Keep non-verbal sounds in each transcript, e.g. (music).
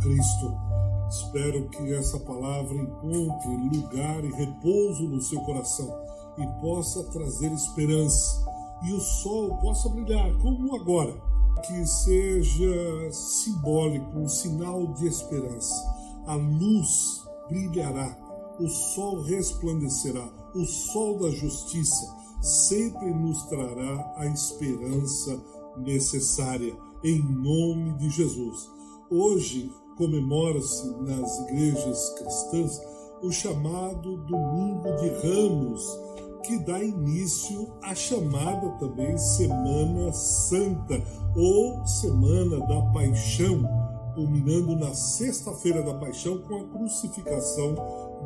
Cristo. Espero que essa palavra encontre lugar e repouso no seu coração e possa trazer esperança e o sol possa brilhar como agora. Que seja simbólico, um sinal de esperança. A luz brilhará, o sol resplandecerá, o sol da justiça sempre nos trará a esperança necessária, em nome de Jesus. Hoje comemora-se nas igrejas cristãs o chamado Domingo de Ramos, que dá início à chamada também Semana Santa ou Semana da Paixão, culminando na Sexta-feira da Paixão com a crucificação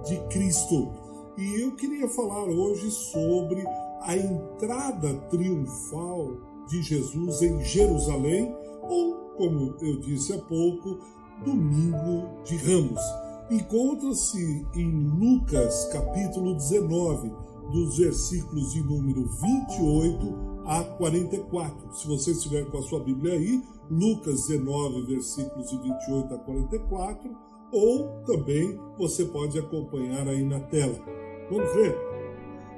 de Cristo. E eu queria falar hoje sobre a entrada triunfal de Jesus em Jerusalém, ou, como eu disse há pouco, Domingo de Ramos. Encontra-se em Lucas capítulo 19, dos versículos de número 28 a 44. Se você estiver com a sua Bíblia aí, Lucas 19, versículos de 28 a 44, ou também você pode acompanhar aí na tela. Vamos ver?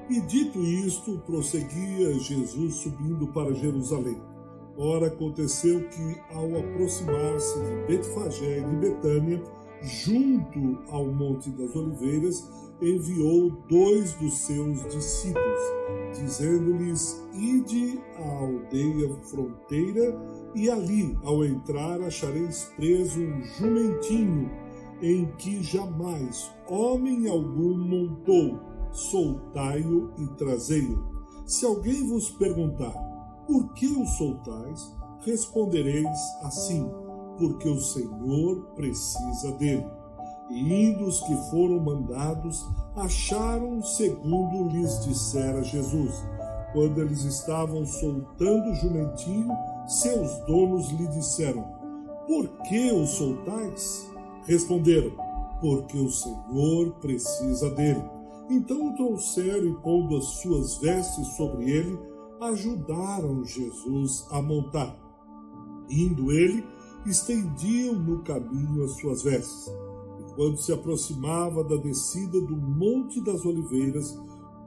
E dito isto, prosseguia Jesus subindo para Jerusalém. Ora, aconteceu que, ao aproximar-se de Betfagé e de Betânia, junto ao Monte das Oliveiras, enviou dois dos seus discípulos, dizendo-lhes: Ide à aldeia fronteira, e ali, ao entrar, achareis preso um jumentinho, em que jamais homem algum montou soltai-o e trazei-o. Se alguém vos perguntar, por que o soltais? Respondereis assim, porque o Senhor precisa dele. E indo os que foram mandados, acharam segundo lhes dissera Jesus. Quando eles estavam soltando o jumentinho, seus donos lhe disseram: Por que o soltais? Responderam: Porque o Senhor precisa dele. Então o trouxeram e, pondo as suas vestes sobre ele, ajudaram Jesus a montar. Indo ele, estendiam no caminho as suas vestes. E quando se aproximava da descida do Monte das Oliveiras,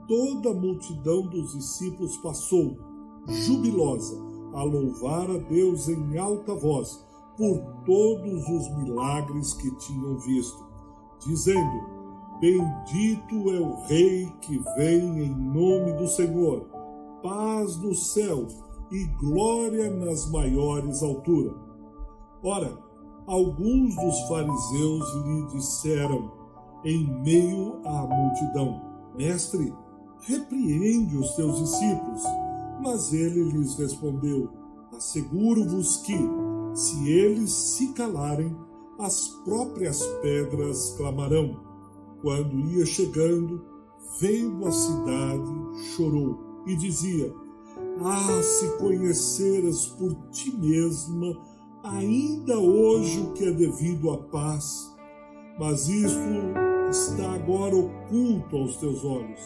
toda a multidão dos discípulos passou, jubilosa, a louvar a Deus em alta voz por todos os milagres que tinham visto, dizendo: Bendito é o Rei que vem em nome do Senhor, paz no céu e glória nas maiores alturas. Ora, alguns dos fariseus lhe disseram, em meio à multidão: Mestre, repreende os teus discípulos. Mas ele lhes respondeu: Asseguro-vos que, se eles se calarem, as próprias pedras clamarão. Quando ia chegando, veio à cidade, chorou e dizia: Ah, se conheceras por ti mesma ainda hoje o que é devido à paz, mas isto está agora oculto aos teus olhos,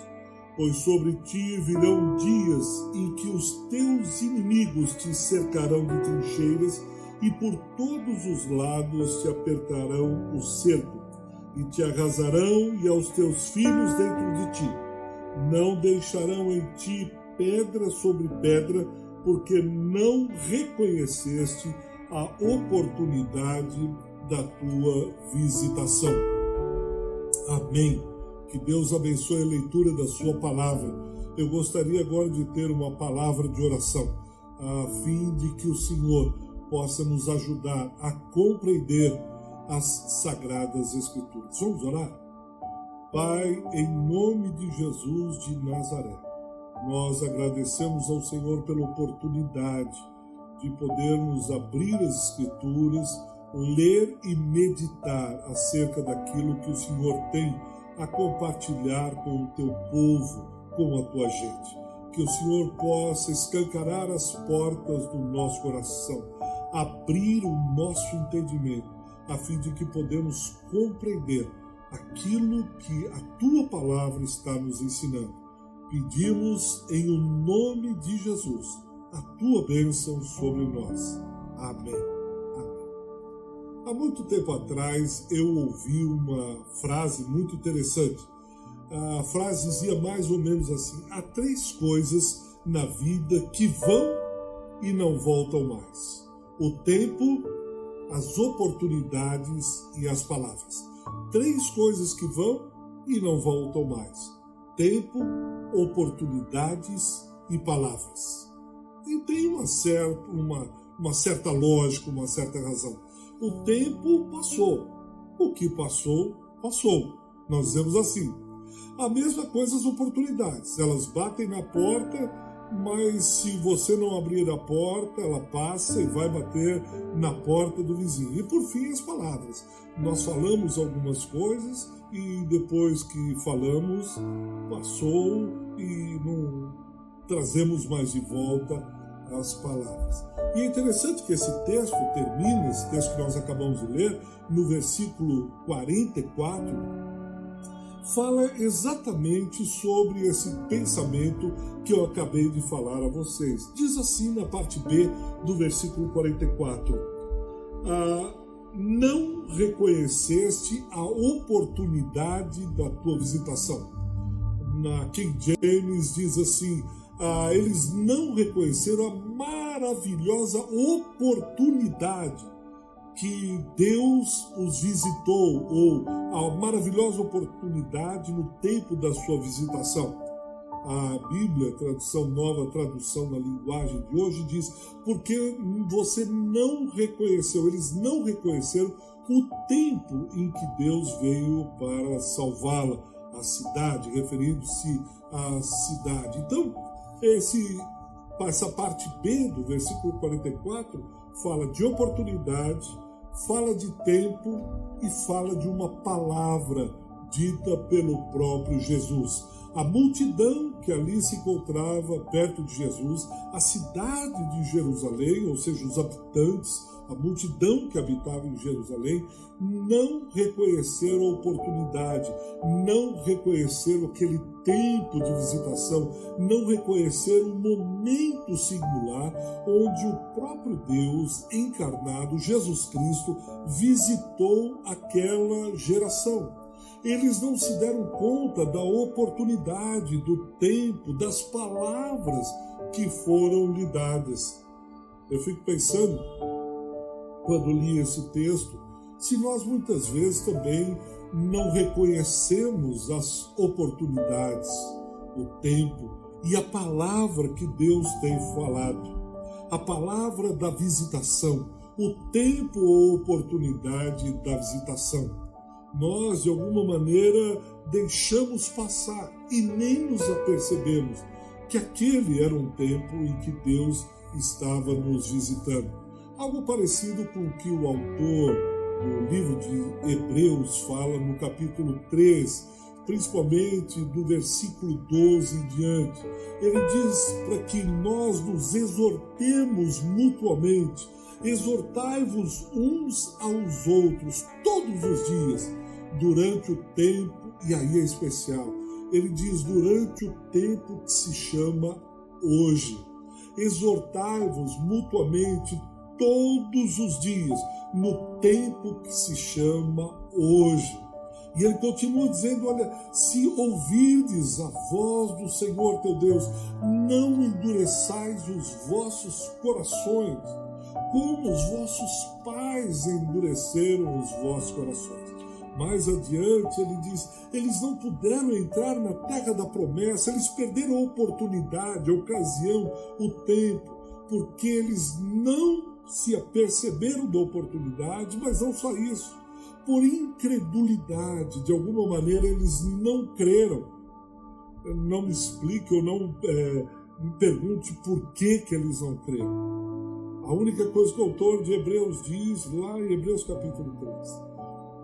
pois sobre ti virão dias em que os teus inimigos te cercarão de trincheiras e por todos os lados te apertarão o cerco e te arrasarão e aos teus filhos dentro de ti. Não deixarão em ti pedra sobre pedra, porque não reconheceste a oportunidade da tua visitação. Amém. Que Deus abençoe a leitura da sua palavra. Eu gostaria agora de ter uma palavra de oração, a fim de que o Senhor possa nos ajudar a compreender as Sagradas Escrituras. Vamos orar? Pai, em nome de Jesus de Nazaré, nós agradecemos ao Senhor pela oportunidade de podermos abrir as Escrituras, ler e meditar acerca daquilo que o Senhor tem a compartilhar com o teu povo, com a tua gente. Que o Senhor possa escancarar as portas do nosso coração, abrir o nosso entendimento a fim de que podemos compreender aquilo que a tua palavra está nos ensinando. Pedimos em o nome de Jesus a tua bênção sobre nós. Amém. Amém. Há muito tempo atrás eu ouvi uma frase muito interessante. A frase dizia mais ou menos assim: há três coisas na vida que vão e não voltam mais: o tempo, as oportunidades e as palavras. Três coisas que vão e não voltam mais: tempo, oportunidades e palavras. E tem uma certa, uma, uma certa lógica, uma certa razão. O tempo passou. O que passou, passou. Nós dizemos assim. A mesma coisa as oportunidades. Elas batem na porta mas se você não abrir a porta, ela passa e vai bater na porta do vizinho. E por fim, as palavras. Nós falamos algumas coisas e depois que falamos, passou e não trazemos mais de volta as palavras. E é interessante que esse texto termina, esse texto que nós acabamos de ler, no versículo 44 fala exatamente sobre esse pensamento que eu acabei de falar a vocês. Diz assim na parte B do versículo 44: ah, Não reconheceste a oportunidade da tua visitação. Na King James diz assim: ah, eles não reconheceram a maravilhosa oportunidade que Deus os visitou, ou a maravilhosa oportunidade no tempo da sua visitação. A Bíblia, tradução nova, tradução na linguagem de hoje, diz: porque você não reconheceu, eles não reconheceram o tempo em que Deus veio para salvá-la, a cidade, referindo-se à cidade. Então, esse, essa parte B do versículo 44 fala de oportunidade, fala de tempo e fala de uma palavra dita pelo próprio Jesus. A multidão que ali se encontrava perto de Jesus, a cidade de Jerusalém, ou seja, os habitantes, a multidão que habitava em Jerusalém, não reconheceram a oportunidade, não reconheceram aquele tempo de visitação, não reconheceram o momento singular onde o próprio Deus encarnado, Jesus Cristo, visitou aquela geração eles não se deram conta da oportunidade, do tempo, das palavras que foram lhe dadas. Eu fico pensando, quando li esse texto, se nós muitas vezes também não reconhecemos as oportunidades, o tempo e a palavra que Deus tem falado, a palavra da visitação, o tempo ou oportunidade da visitação nós de alguma maneira deixamos passar e nem nos apercebemos que aquele era um tempo em que Deus estava nos visitando. Algo parecido com o que o autor do livro de Hebreus fala no capítulo 3, principalmente do versículo 12 em diante. Ele diz para que nós nos exortemos mutuamente, exortai-vos uns aos outros todos os dias durante o tempo, e aí é especial, ele diz durante o tempo que se chama hoje. Exortai-vos mutuamente todos os dias, no tempo que se chama hoje. E ele continua dizendo: Olha, se ouvirdes a voz do Senhor teu Deus, não endureçais os vossos corações, como os vossos pais endureceram os vossos corações. Mais adiante, ele diz: eles não puderam entrar na terra da promessa, eles perderam a oportunidade, a ocasião, o tempo, porque eles não se aperceberam da oportunidade, mas não só isso. Por incredulidade, de alguma maneira, eles não creram. Não me explique ou não é, me pergunte por que, que eles não creram. A única coisa que o autor de Hebreus diz lá em Hebreus capítulo 3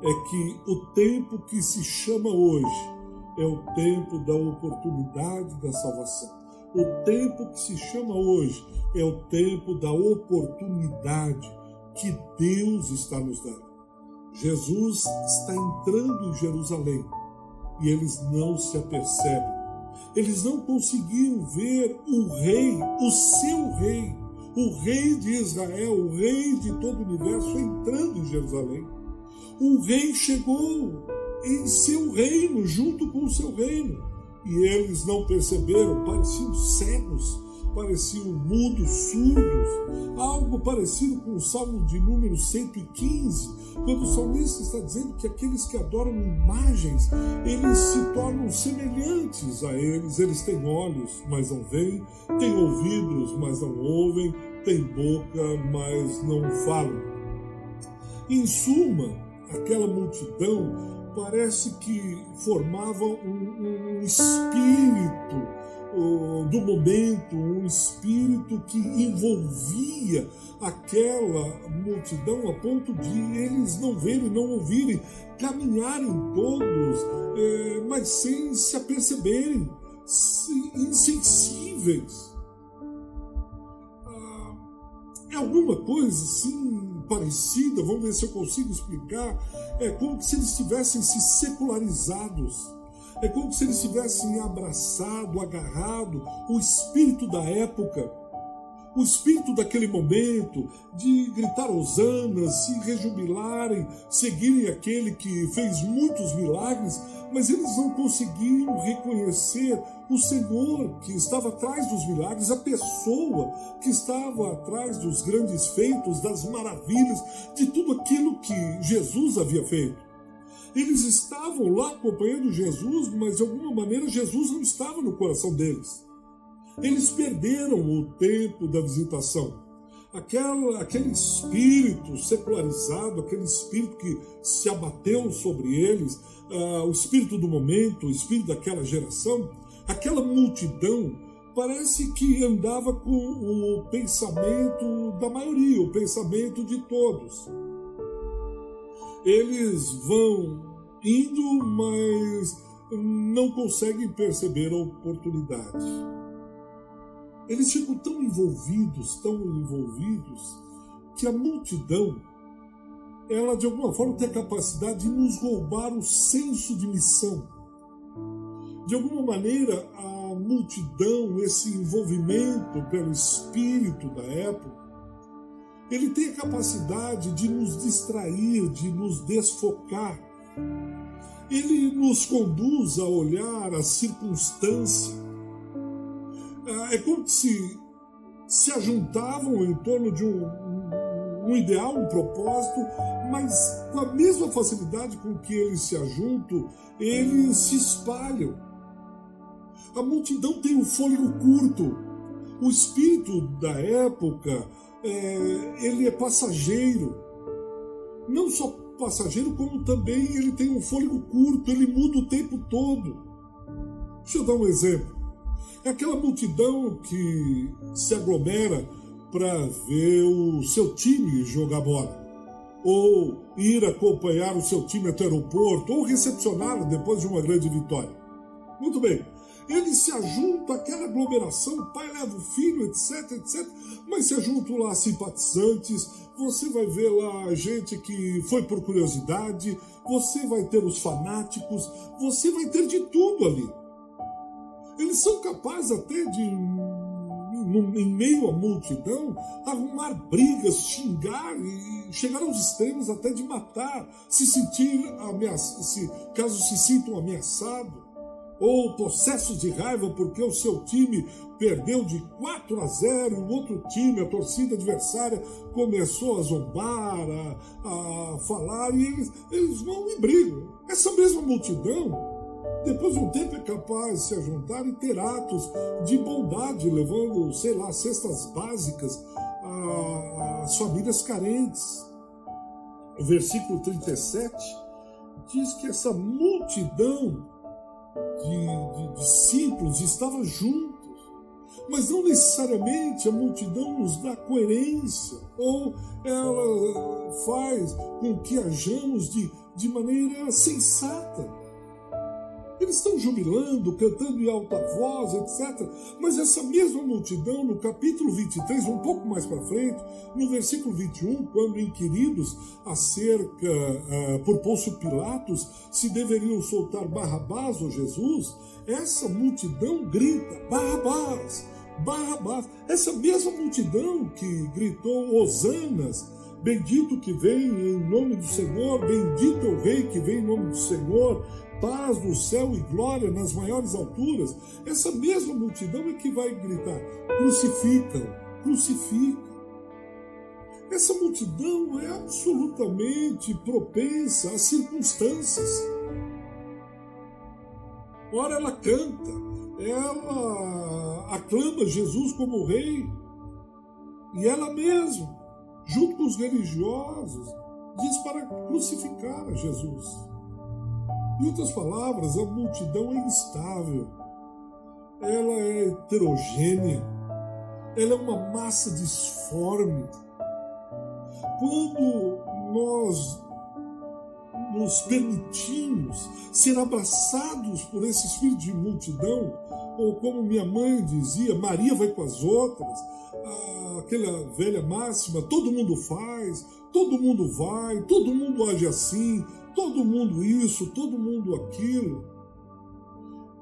é que o tempo que se chama hoje é o tempo da oportunidade da salvação. O tempo que se chama hoje é o tempo da oportunidade que Deus está nos dando. Jesus está entrando em Jerusalém e eles não se apercebem. Eles não conseguiam ver o rei, o seu rei, o rei de Israel, o rei de todo o universo, entrando em Jerusalém. O rei chegou em seu reino, junto com o seu reino. E eles não perceberam, pareciam cegos, pareciam mudos, surdos, algo parecido com o Salmo de número 115, quando o salmista está dizendo que aqueles que adoram imagens, eles se tornam semelhantes a eles, eles têm olhos, mas não veem, têm ouvidos, mas não ouvem, têm boca, mas não falam. Em suma, aquela multidão parece que formava um, um espírito do momento, um espírito que envolvia aquela multidão a ponto de eles não verem, não ouvirem, caminharem todos, é, mas sem se aperceberem, insensíveis. Ah, é alguma coisa assim parecida, vamos ver se eu consigo explicar. É como se eles tivessem se secularizados é como se eles tivessem abraçado, agarrado o espírito da época, o espírito daquele momento, de gritar hosanas, se rejubilarem, seguirem aquele que fez muitos milagres, mas eles não conseguiram reconhecer o Senhor que estava atrás dos milagres, a pessoa que estava atrás dos grandes feitos, das maravilhas, de tudo aquilo que Jesus havia feito. Eles estavam lá acompanhando Jesus, mas de alguma maneira Jesus não estava no coração deles. Eles perderam o tempo da visitação. Aquela, aquele espírito secularizado, aquele espírito que se abateu sobre eles, uh, o espírito do momento, o espírito daquela geração, aquela multidão parece que andava com o pensamento da maioria, o pensamento de todos. Eles vão indo, mas não conseguem perceber a oportunidade. Eles ficam tão envolvidos, tão envolvidos, que a multidão, ela de alguma forma tem a capacidade de nos roubar o senso de missão. De alguma maneira, a multidão, esse envolvimento pelo espírito da época, ele tem a capacidade de nos distrair, de nos desfocar ele nos conduz a olhar a circunstância. Ah, é como se se ajuntavam em torno de um, um, ideal, um propósito, mas com a mesma facilidade com que eles se ajuntam, eles se espalham. A multidão tem um fôlego curto. O espírito da época, é, ele é passageiro. Não só passageiro, como também ele tem um fôlego curto, ele muda o tempo todo. Deixa eu dar um exemplo. É aquela multidão que se aglomera para ver o seu time jogar bola, ou ir acompanhar o seu time até o aeroporto, ou recepcioná-lo depois de uma grande vitória. Muito bem, eles se ajuntam àquela aglomeração, o pai leva o filho, etc, etc, mas se ajuntam lá simpatizantes, você vai ver lá gente que foi por curiosidade, você vai ter os fanáticos, você vai ter de tudo ali. Eles são capazes até de, em meio à multidão, arrumar brigas, xingar e chegar aos extremos até de matar, se sentir ameaçado, se, caso se sintam ameaçados ou possessos de raiva porque o seu time perdeu de 4 a 0 e o outro time, a torcida adversária, começou a zombar, a, a falar e eles, eles vão e brigam. Essa mesma multidão, depois de um tempo, é capaz de se ajuntar e ter atos de bondade, levando, sei lá, cestas básicas às famílias carentes. O versículo 37 diz que essa multidão de, de discípulos estavam juntos, mas não necessariamente a multidão nos dá coerência ou ela faz com que hajamos de, de maneira sensata. Eles estão jubilando, cantando em alta voz, etc. Mas essa mesma multidão, no capítulo 23, um pouco mais para frente, no versículo 21, quando inquiridos acerca uh, por Pôncio Pilatos se deveriam soltar Barrabás ou Jesus, essa multidão grita: Barrabás! Barrabás. Essa mesma multidão que gritou Hosanas, bendito que vem em nome do Senhor, bendito é o rei que vem em nome do Senhor, paz no céu e glória nas maiores alturas. Essa mesma multidão é que vai gritar: crucificam, crucificam. Essa multidão é absolutamente propensa às circunstâncias. Ora ela canta, ela aclama Jesus como rei, e ela mesma, junto com os religiosos, diz para crucificar a Jesus. Em outras palavras, a multidão é instável, ela é heterogênea, ela é uma massa disforme. Quando nós nos permitimos ser abraçados por esse espírito de multidão, ou como minha mãe dizia, Maria vai com as outras, aquela velha máxima, todo mundo faz, todo mundo vai, todo mundo age assim, todo mundo isso, todo mundo aquilo,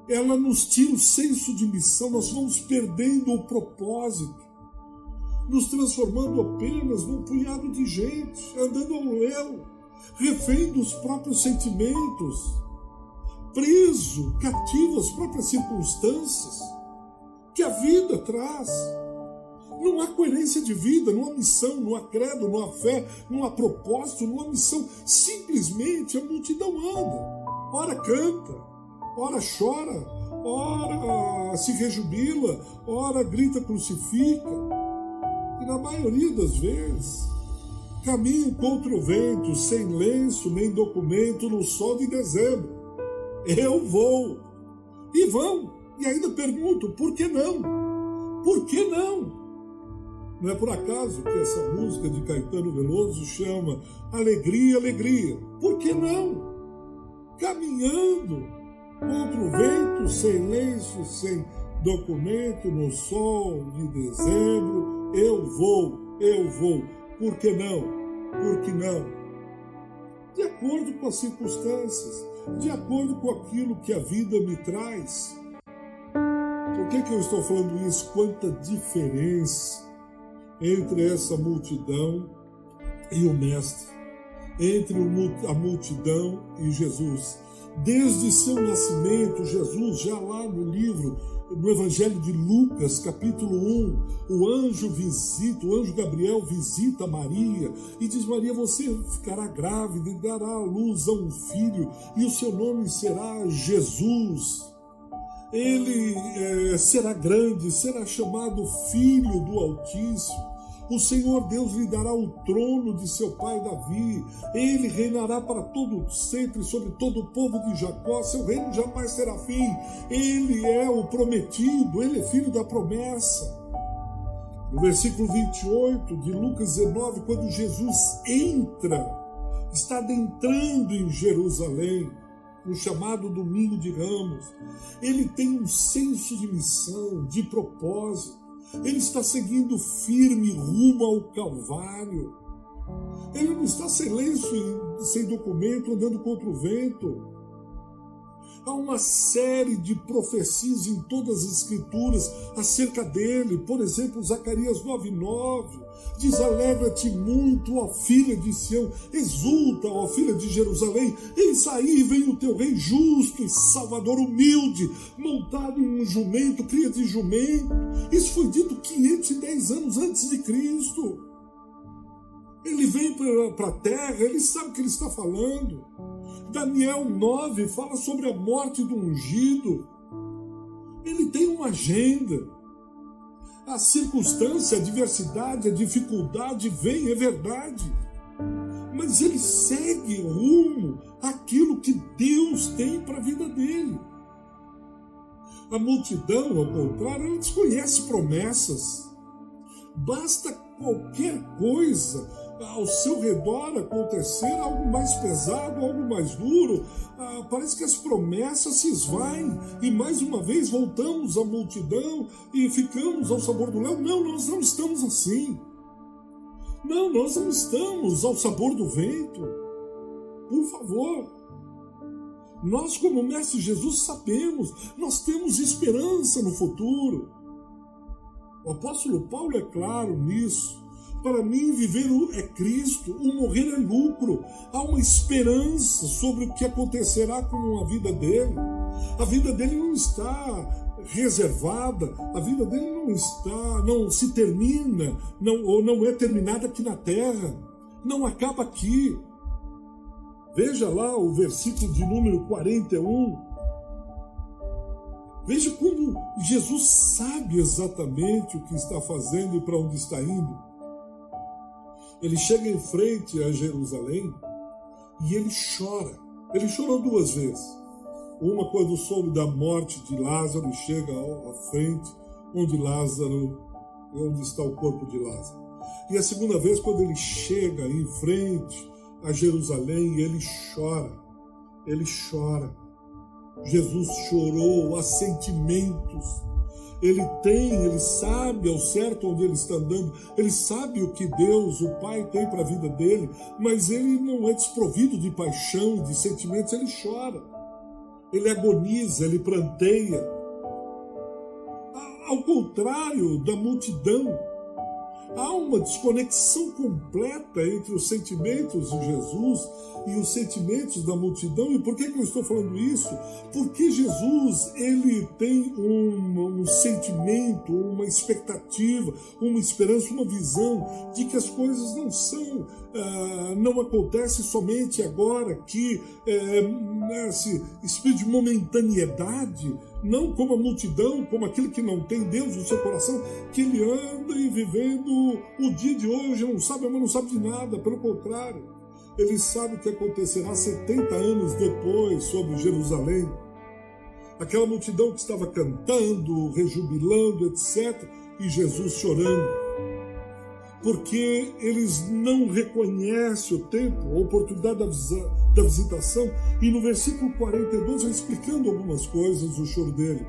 ela nos tira o senso de missão, nós vamos perdendo o propósito, nos transformando apenas num punhado de gente, andando ao léu, refém dos próprios sentimentos, preso, cativo às próprias circunstâncias que a vida traz. Não há coerência de vida, não há missão, não há credo, não há fé, não há propósito, não há missão. Simplesmente a multidão anda. Ora canta, ora chora, ora se rejubila, ora grita crucifica. E na maioria das vezes, caminham contra o vento, sem lenço nem documento no sol de dezembro. Eu vou. E vão. E ainda pergunto, por que não? Por que não? Não é por acaso que essa música de Caetano Veloso chama Alegria, Alegria. Por que não? Caminhando contra o vento, sem lenço, sem documento, no sol de dezembro, eu vou, eu vou. Por que não? Por que não? De acordo com as circunstâncias, de acordo com aquilo que a vida me traz. Por que, que eu estou falando isso? Quanta diferença entre essa multidão e o Mestre, entre a multidão e Jesus. Desde seu nascimento, Jesus, já lá no livro, no Evangelho de Lucas, capítulo 1, o anjo visita, o anjo Gabriel visita Maria e diz: Maria, você ficará grávida e dará à luz a um filho, e o seu nome será Jesus ele é, será grande, será chamado Filho do Altíssimo. O Senhor Deus lhe dará o trono de seu pai Davi. Ele reinará para todo sempre sobre todo o povo de Jacó. Seu reino jamais terá fim. Ele é o prometido, ele é filho da promessa. No versículo 28 de Lucas 19, quando Jesus entra, está adentrando em Jerusalém, no chamado Domingo de Ramos, ele tem um senso de missão, de propósito. Ele está seguindo firme rumo ao Calvário. Ele não está sem lenço, sem documento, andando contra o vento. Há uma série de profecias em todas as escrituras acerca dele. Por exemplo, Zacarias 9:9 diz: "Alegra-te muito, ó filha de Sião, exulta, ó filha de Jerusalém. Eis aí vem o teu rei justo e salvador humilde, montado em um jumento, cria de jumento." Isso foi dito 510 anos antes de Cristo. Ele vem para a terra, ele sabe o que ele está falando. Daniel 9 fala sobre a morte do ungido. Ele tem uma agenda. A circunstância, a diversidade, a dificuldade vem, é verdade. Mas ele segue rumo àquilo que Deus tem para a vida dele. A multidão, ao contrário, ela desconhece promessas. Basta qualquer coisa ao seu redor acontecer algo mais pesado, algo mais duro, ah, parece que as promessas se esvaem e mais uma vez voltamos à multidão e ficamos ao sabor do léu. Não, nós não estamos assim. Não, nós não estamos ao sabor do vento. Por favor. Nós, como Mestre Jesus, sabemos, nós temos esperança no futuro. O apóstolo Paulo é claro nisso. Para mim, viver é Cristo, o morrer é lucro. Há uma esperança sobre o que acontecerá com a vida dele. A vida dele não está reservada, a vida dele não está, não se termina, não, ou não é terminada aqui na terra, não acaba aqui. Veja lá o versículo de número 41. Veja como Jesus sabe exatamente o que está fazendo e para onde está indo. Ele chega em frente a Jerusalém e ele chora. Ele chorou duas vezes. Uma quando soube da morte de Lázaro, chega à frente onde Lázaro, onde está o corpo de Lázaro. E a segunda vez quando ele chega em frente a Jerusalém, ele chora. Ele chora. Jesus chorou, há sentimentos. Ele tem, ele sabe ao certo onde ele está andando, ele sabe o que Deus, o Pai, tem para a vida dele, mas ele não é desprovido de paixão, de sentimentos, ele chora ele agoniza, ele pranteia. Ao contrário da multidão, há uma desconexão completa entre os sentimentos de Jesus e os sentimentos da multidão. E por que, que eu estou falando isso? Porque Jesus ele tem um, um sentimento, uma expectativa, uma esperança, uma visão de que as coisas não são, ah, não acontecem somente agora, que é, esse espírito de momentaneidade não como a multidão, como aquele que não tem Deus no seu coração, que ele anda e vivendo o dia de hoje, não sabe, mas não sabe de nada, pelo contrário ele sabe o que acontecerá 70 anos depois sobre Jerusalém. Aquela multidão que estava cantando, rejubilando, etc., e Jesus chorando. Porque eles não reconhecem o tempo, a oportunidade da visitação, e no versículo 42 vai explicando algumas coisas, o choro dele.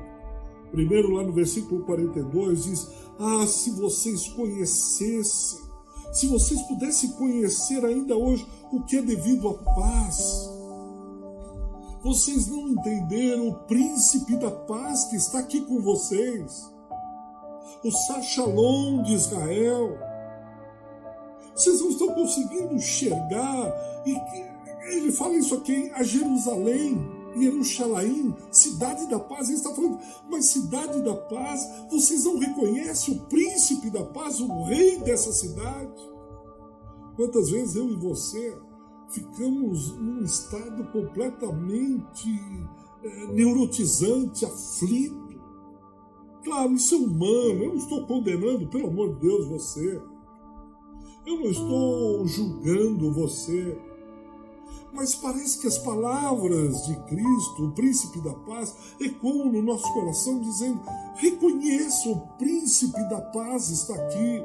Primeiro, lá no versículo 42, diz: Ah, se vocês conhecessem, se vocês pudessem conhecer ainda hoje o que é devido à paz. Vocês não entenderam o príncipe da paz que está aqui com vocês, o Sachalom de Israel. Vocês não estão conseguindo enxergar, e ele fala isso aqui a Jerusalém, Jerusalém, cidade da paz. Ele está falando, mas cidade da paz, vocês não reconhecem o príncipe da paz, o rei dessa cidade? Quantas vezes eu e você ficamos num estado completamente é, neurotizante, aflito. Claro, isso é humano, eu não estou condenando, pelo amor de Deus, você. Eu não estou julgando você. Mas parece que as palavras de Cristo, o príncipe da paz, ecoam no nosso coração dizendo: reconheça o príncipe da paz está aqui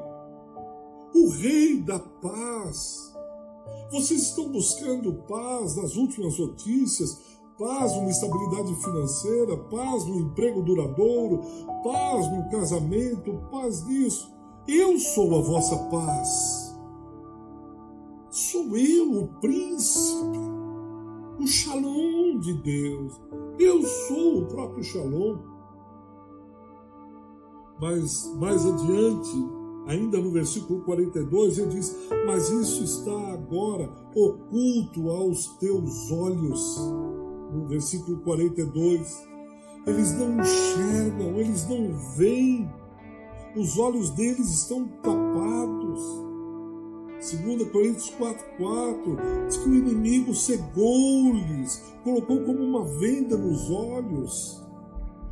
o Rei da Paz. Vocês estão buscando paz nas últimas notícias, paz numa estabilidade financeira, paz no emprego duradouro, paz no casamento, paz nisso. Eu sou a vossa paz. Sou eu o príncipe, o shalom de Deus. Eu sou o próprio shalom. Mas mais adiante, Ainda no versículo 42, ele diz: Mas isso está agora oculto aos teus olhos. No versículo 42, eles não enxergam, eles não veem, os olhos deles estão tapados. 2 Coríntios 4,4 diz que o inimigo cegou-lhes, colocou como uma venda nos olhos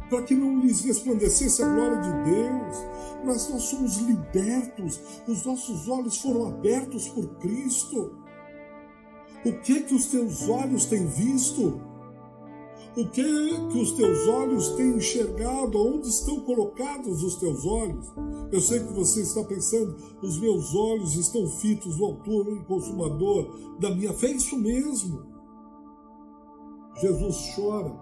para que não lhes resplandecesse a glória de Deus. Mas nós somos libertos, os nossos olhos foram abertos por Cristo. O que que os teus olhos têm visto? O que que os teus olhos têm enxergado? Onde estão colocados os teus olhos? Eu sei que você está pensando, os meus olhos estão fitos no autor e consumador da minha fé. É isso mesmo. Jesus chora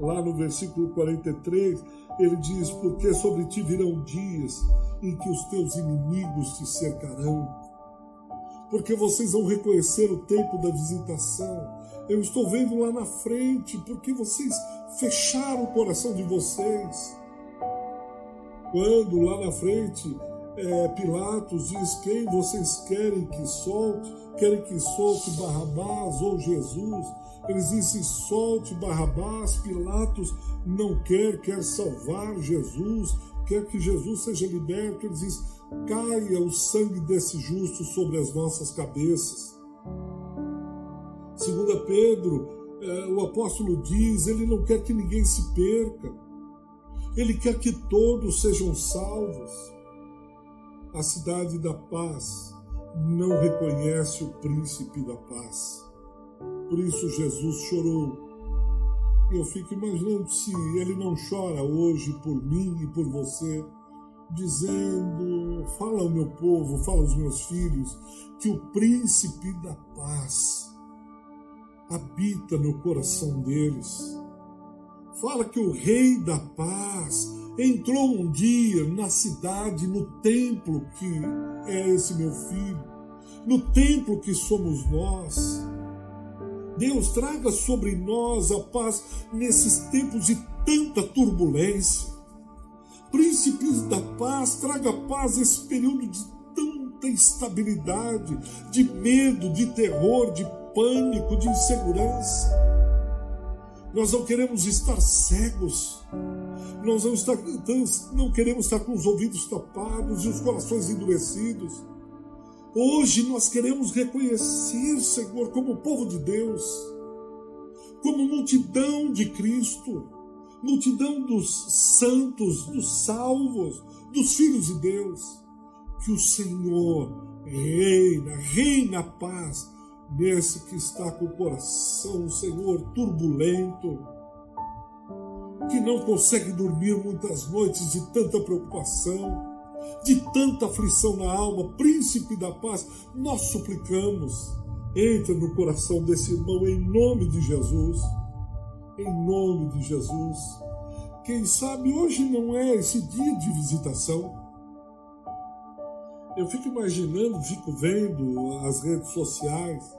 lá no versículo 43, ele diz: Porque sobre ti virão dias em que os teus inimigos te cercarão, porque vocês vão reconhecer o tempo da visitação. Eu estou vendo lá na frente, porque vocês fecharam o coração de vocês. quando lá na frente é, Pilatos diz: Quem vocês querem que solte? Querem que solte Barrabás ou Jesus? Eles dizem: Solte Barrabás. Pilatos não quer, quer salvar Jesus, quer que Jesus seja liberto. Ele diz: Caia o sangue desse justo sobre as nossas cabeças. Segunda Pedro, é, o apóstolo diz: Ele não quer que ninguém se perca. Ele quer que todos sejam salvos a cidade da paz não reconhece o príncipe da paz. Por isso Jesus chorou. Eu fico imaginando se ele não chora hoje por mim e por você, dizendo: Fala ao meu povo, fala aos meus filhos, que o príncipe da paz habita no coração deles. Fala que o rei da paz entrou um dia na cidade, no templo que é esse meu filho, no templo que somos nós. Deus traga sobre nós a paz nesses tempos de tanta turbulência. Príncipes da paz, traga paz nesse período de tanta instabilidade, de medo, de terror, de pânico, de insegurança. Nós não queremos estar cegos nós não, está, não queremos estar com os ouvidos tapados e os corações endurecidos. Hoje nós queremos reconhecer, Senhor, como povo de Deus, como multidão de Cristo, multidão dos santos, dos salvos, dos filhos de Deus, que o Senhor reina, reina a paz nesse que está com o coração, Senhor, turbulento que não consegue dormir muitas noites de tanta preocupação, de tanta aflição na alma, príncipe da paz, nós suplicamos, entra no coração desse irmão em nome de Jesus. Em nome de Jesus. Quem sabe hoje não é esse dia de visitação. Eu fico imaginando, fico vendo as redes sociais,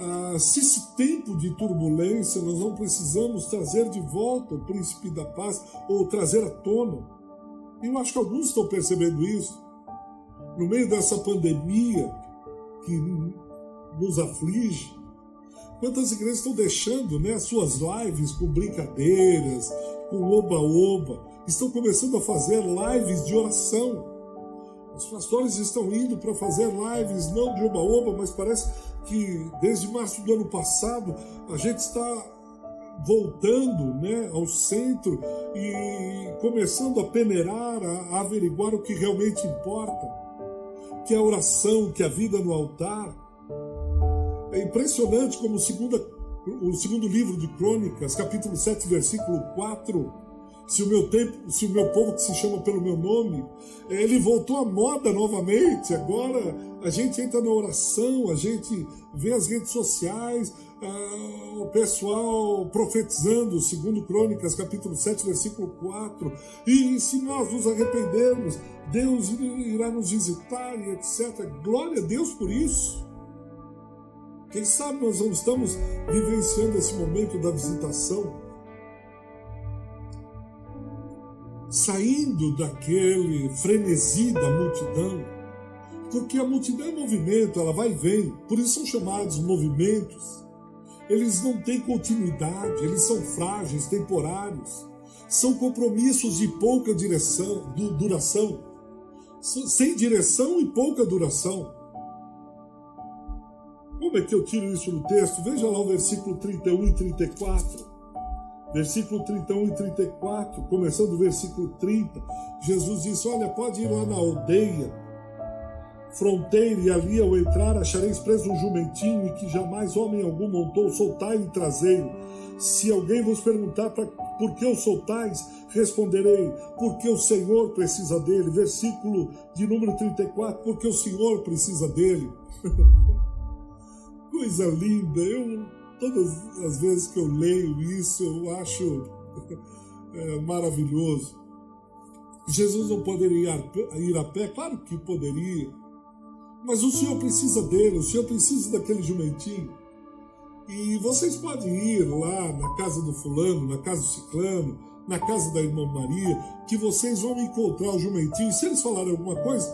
ah, se esse tempo de turbulência nós não precisamos trazer de volta o príncipe da paz ou trazer à tona. Eu acho que alguns estão percebendo isso. No meio dessa pandemia que nos aflige, quantas igrejas estão deixando né, as suas lives com brincadeiras, com oba-oba, estão começando a fazer lives de oração. Os pastores estão indo para fazer lives, não de oba-oba, mas parece que desde março do ano passado a gente está voltando né, ao centro e começando a peneirar, a, averiguar o que realmente importa, que é a oração, que é a vida no altar. É impressionante como segunda, o segundo livro de Crônicas, capítulo 7, versículo 4, se o meu tempo, se o meu povo que se chama pelo meu nome, ele voltou à moda novamente. Agora a gente entra na oração, a gente vê as redes sociais, uh, o pessoal profetizando, segundo Crônicas, capítulo 7, versículo 4. E se nós nos arrependermos, Deus irá nos visitar e etc. Glória a Deus por isso. Quem sabe nós não estamos vivenciando esse momento da visitação saindo daquele frenesi da multidão, porque a multidão é movimento, ela vai e vem, por isso são chamados movimentos. Eles não têm continuidade, eles são frágeis, temporários, são compromissos de pouca direção, duração, sem direção e pouca duração. Como é que eu tiro isso no texto? Veja lá o versículo 31 e 34 versículo 31 e 34, começando o versículo 30, Jesus disse: Olha, pode ir lá na aldeia, fronteira, e ali ao entrar achareis preso um jumentinho que jamais homem algum montou, soltai e trazei-o. Se alguém vos perguntar pra, por que o soltais, responderei, porque o Senhor precisa dele. Versículo de número 34, porque o Senhor precisa dele. (laughs) Coisa linda, eu Todas as vezes que eu leio isso, eu acho (laughs) é, maravilhoso. Jesus não poderia ir a pé? Claro que poderia. Mas o Senhor precisa dele, o Senhor precisa daquele jumentinho. E vocês podem ir lá na casa do fulano, na casa do ciclano, na casa da irmã Maria, que vocês vão encontrar o jumentinho. Se eles falarem alguma coisa,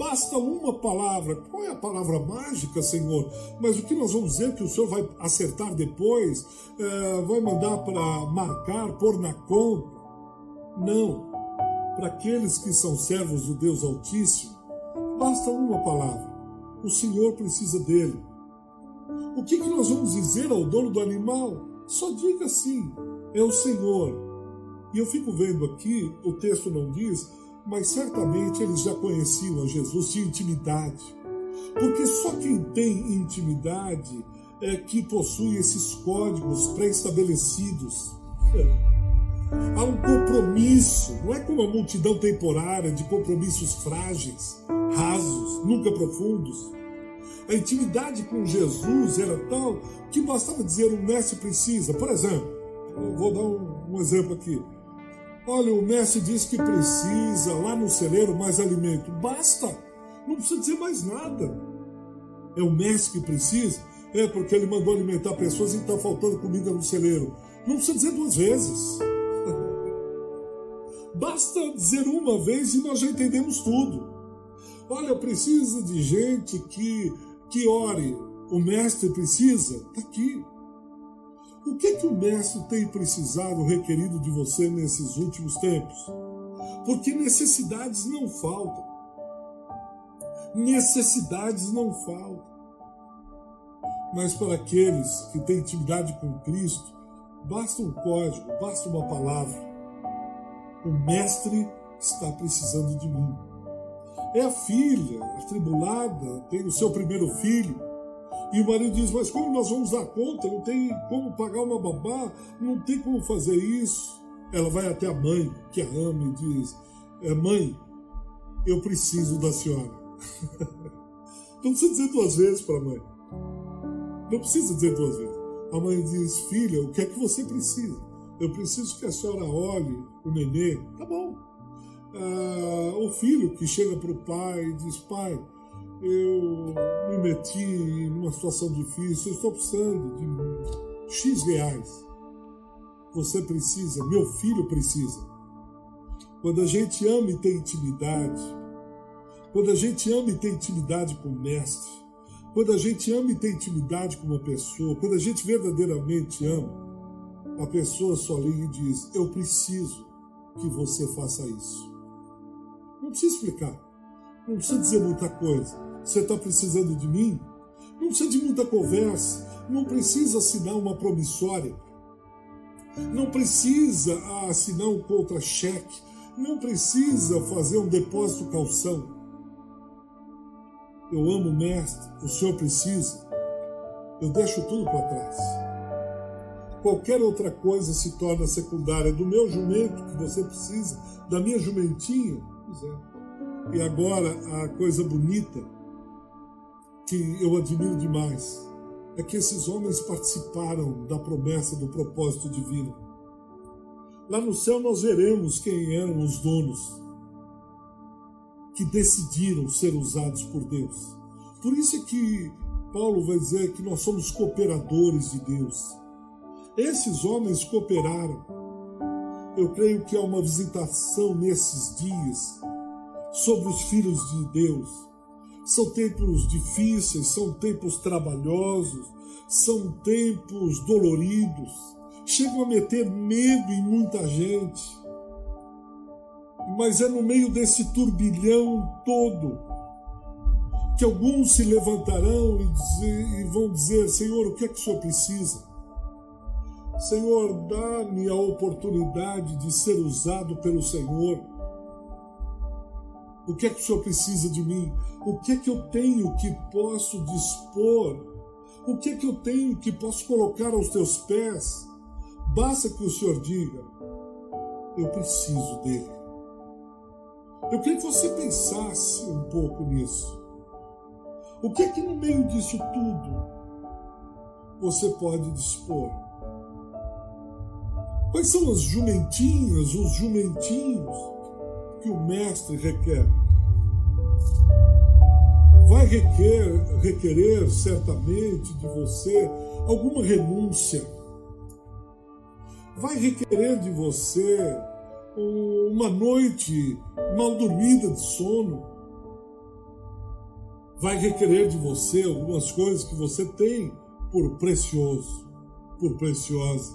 basta uma palavra. Qual é a palavra mágica, Senhor? Mas o que nós vamos dizer que o Senhor vai acertar depois? É, vai mandar para marcar, pôr na conta? Não. Para aqueles que são servos do Deus Altíssimo, basta uma palavra. O Senhor precisa dele. O que, que nós vamos dizer ao dono do animal? Só diga assim: é o Senhor. E eu fico vendo aqui, o texto não diz, mas certamente eles já conheciam a Jesus, tinham intimidade. Porque só quem tem intimidade é que possui esses códigos pré-estabelecidos. Há um compromisso, não é como a multidão temporária de compromissos frágeis, rasos, nunca profundos. A intimidade com Jesus era tal que bastava dizer o mestre precisa. Por exemplo, vou dar um, um exemplo aqui. Olha, o mestre diz que precisa lá no celeiro mais alimento. Basta, não precisa dizer mais nada. É o mestre que precisa? É porque ele mandou alimentar pessoas e está faltando comida no celeiro. Não precisa dizer duas vezes. (laughs) Basta dizer uma vez e nós já entendemos tudo. Olha, precisa de gente que que ore, o mestre precisa, está aqui. O que, que o mestre tem precisado, requerido de você nesses últimos tempos? Porque necessidades não faltam. Necessidades não faltam. Mas para aqueles que têm intimidade com Cristo, basta um código, basta uma palavra. O mestre está precisando de mim. É a filha, atribulada, tem o seu primeiro filho. E o marido diz: Mas como nós vamos dar conta? Não tem como pagar uma babá, não tem como fazer isso. Ela vai até a mãe, que a ama, e diz: é, Mãe, eu preciso da senhora. (laughs) não precisa dizer duas vezes para a mãe. Não precisa dizer duas vezes. A mãe diz: Filha, o que é que você precisa? Eu preciso que a senhora olhe o nenê. Tá bom ah, o filho que chega para o pai e diz: Pai, eu me meti numa situação difícil, eu estou precisando de X reais. Você precisa, meu filho precisa. Quando a gente ama e tem intimidade, quando a gente ama e tem intimidade com o mestre, quando a gente ama e tem intimidade com uma pessoa, quando a gente verdadeiramente ama, a pessoa só liga e diz: Eu preciso que você faça isso. Não precisa explicar. Não precisa dizer muita coisa. Você está precisando de mim? Não precisa de muita conversa. Não precisa assinar uma promissória. Não precisa assinar um contra-cheque. Não precisa fazer um depósito calção. Eu amo o mestre, o senhor precisa. Eu deixo tudo para trás. Qualquer outra coisa se torna secundária. Do meu jumento que você precisa, da minha jumentinha, é. E agora, a coisa bonita que eu admiro demais é que esses homens participaram da promessa do propósito divino. Lá no céu nós veremos quem eram os donos que decidiram ser usados por Deus. Por isso é que Paulo vai dizer que nós somos cooperadores de Deus. Esses homens cooperaram eu creio que há uma visitação nesses dias sobre os filhos de Deus. São tempos difíceis, são tempos trabalhosos, são tempos doloridos, chegam a meter medo em muita gente. Mas é no meio desse turbilhão todo que alguns se levantarão e, dizer, e vão dizer: Senhor, o que é que o Senhor precisa? Senhor, dá-me a oportunidade de ser usado pelo Senhor. O que é que o Senhor precisa de mim? O que é que eu tenho que posso dispor? O que é que eu tenho que posso colocar aos teus pés? Basta que o Senhor diga: Eu preciso dele. Eu queria que você pensasse um pouco nisso. O que é que no meio disso tudo você pode dispor? Quais são as jumentinhas, os jumentinhos que o mestre requer? Vai requer, requerer certamente de você alguma renúncia. vai requerer de você uma noite mal dormida de sono. Vai requerer de você algumas coisas que você tem por precioso, por preciosa.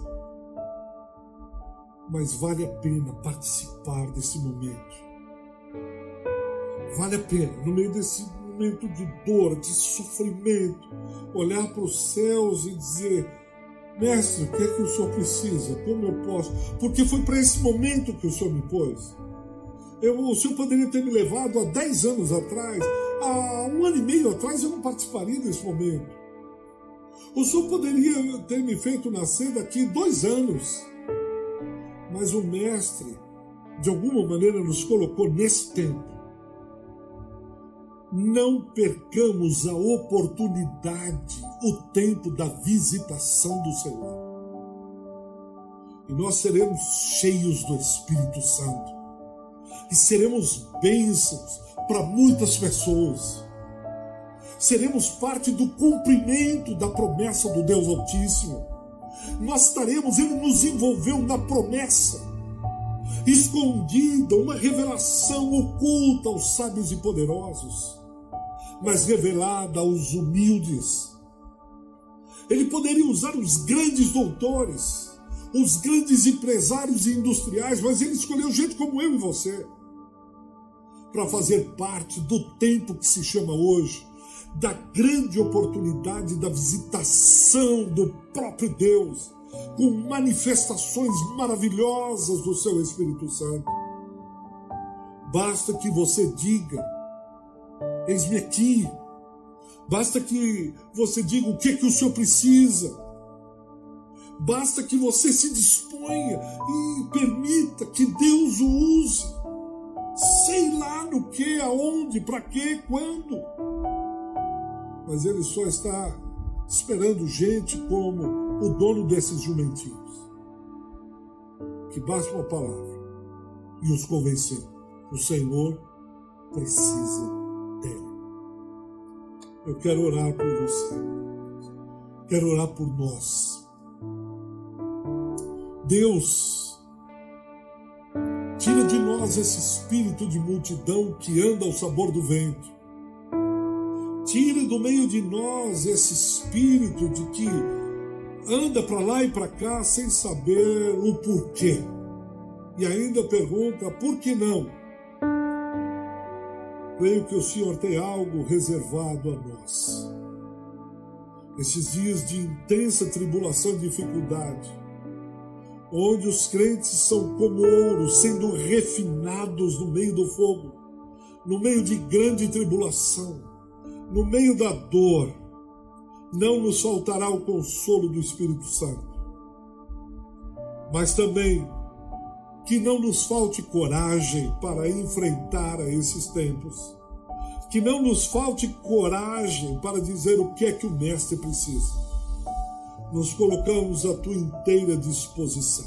Mas vale a pena participar desse momento. Vale a pena, no meio desse momento de dor, de sofrimento, olhar para os céus e dizer: Mestre, o que é que o Senhor precisa? Como eu posso? Porque foi para esse momento que o Senhor me pôs. Eu, o Senhor poderia ter me levado há 10 anos atrás, há um ano e meio atrás, eu não participaria desse momento. O Senhor poderia ter me feito nascer daqui dois anos, mas o Mestre, de alguma maneira, nos colocou nesse tempo não percamos a oportunidade, o tempo da visitação do Senhor. E nós seremos cheios do Espírito Santo. E seremos bênçãos para muitas pessoas. Seremos parte do cumprimento da promessa do Deus Altíssimo. Nós estaremos, Ele nos envolveu na promessa escondida, uma revelação oculta aos sábios e poderosos mas revelada aos humildes. Ele poderia usar os grandes doutores, os grandes empresários e industriais, mas ele escolheu gente como eu e você para fazer parte do tempo que se chama hoje, da grande oportunidade da visitação do próprio Deus, com manifestações maravilhosas do seu Espírito Santo. Basta que você diga Eis-me aqui. Basta que você diga o que, que o Senhor precisa. Basta que você se disponha e permita que Deus o use. Sei lá no que, aonde, para quê, quando. Mas Ele só está esperando gente como o dono desses jumentinhos. Que basta uma palavra e os convencer. O Senhor precisa eu quero orar por você. Quero orar por nós. Deus, tira de nós esse espírito de multidão que anda ao sabor do vento. Tira do meio de nós esse espírito de que anda para lá e para cá sem saber o porquê. E ainda pergunta por que não? Creio que o Senhor tem algo reservado a nós. Esses dias de intensa tribulação e dificuldade, onde os crentes são como ouro sendo refinados no meio do fogo, no meio de grande tribulação, no meio da dor, não nos faltará o consolo do Espírito Santo. Mas também que não nos falte coragem para enfrentar esses tempos. Que não nos falte coragem para dizer o que é que o Mestre precisa. Nos colocamos à tua inteira disposição.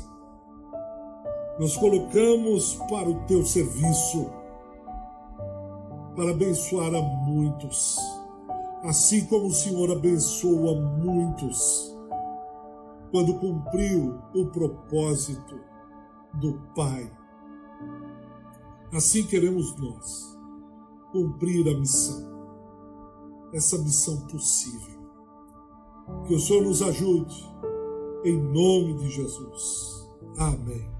Nos colocamos para o teu serviço, para abençoar a muitos, assim como o Senhor abençoou a muitos quando cumpriu o propósito do Pai. Assim queremos nós cumprir a missão, essa missão possível. Que o Senhor nos ajude, em nome de Jesus. Amém.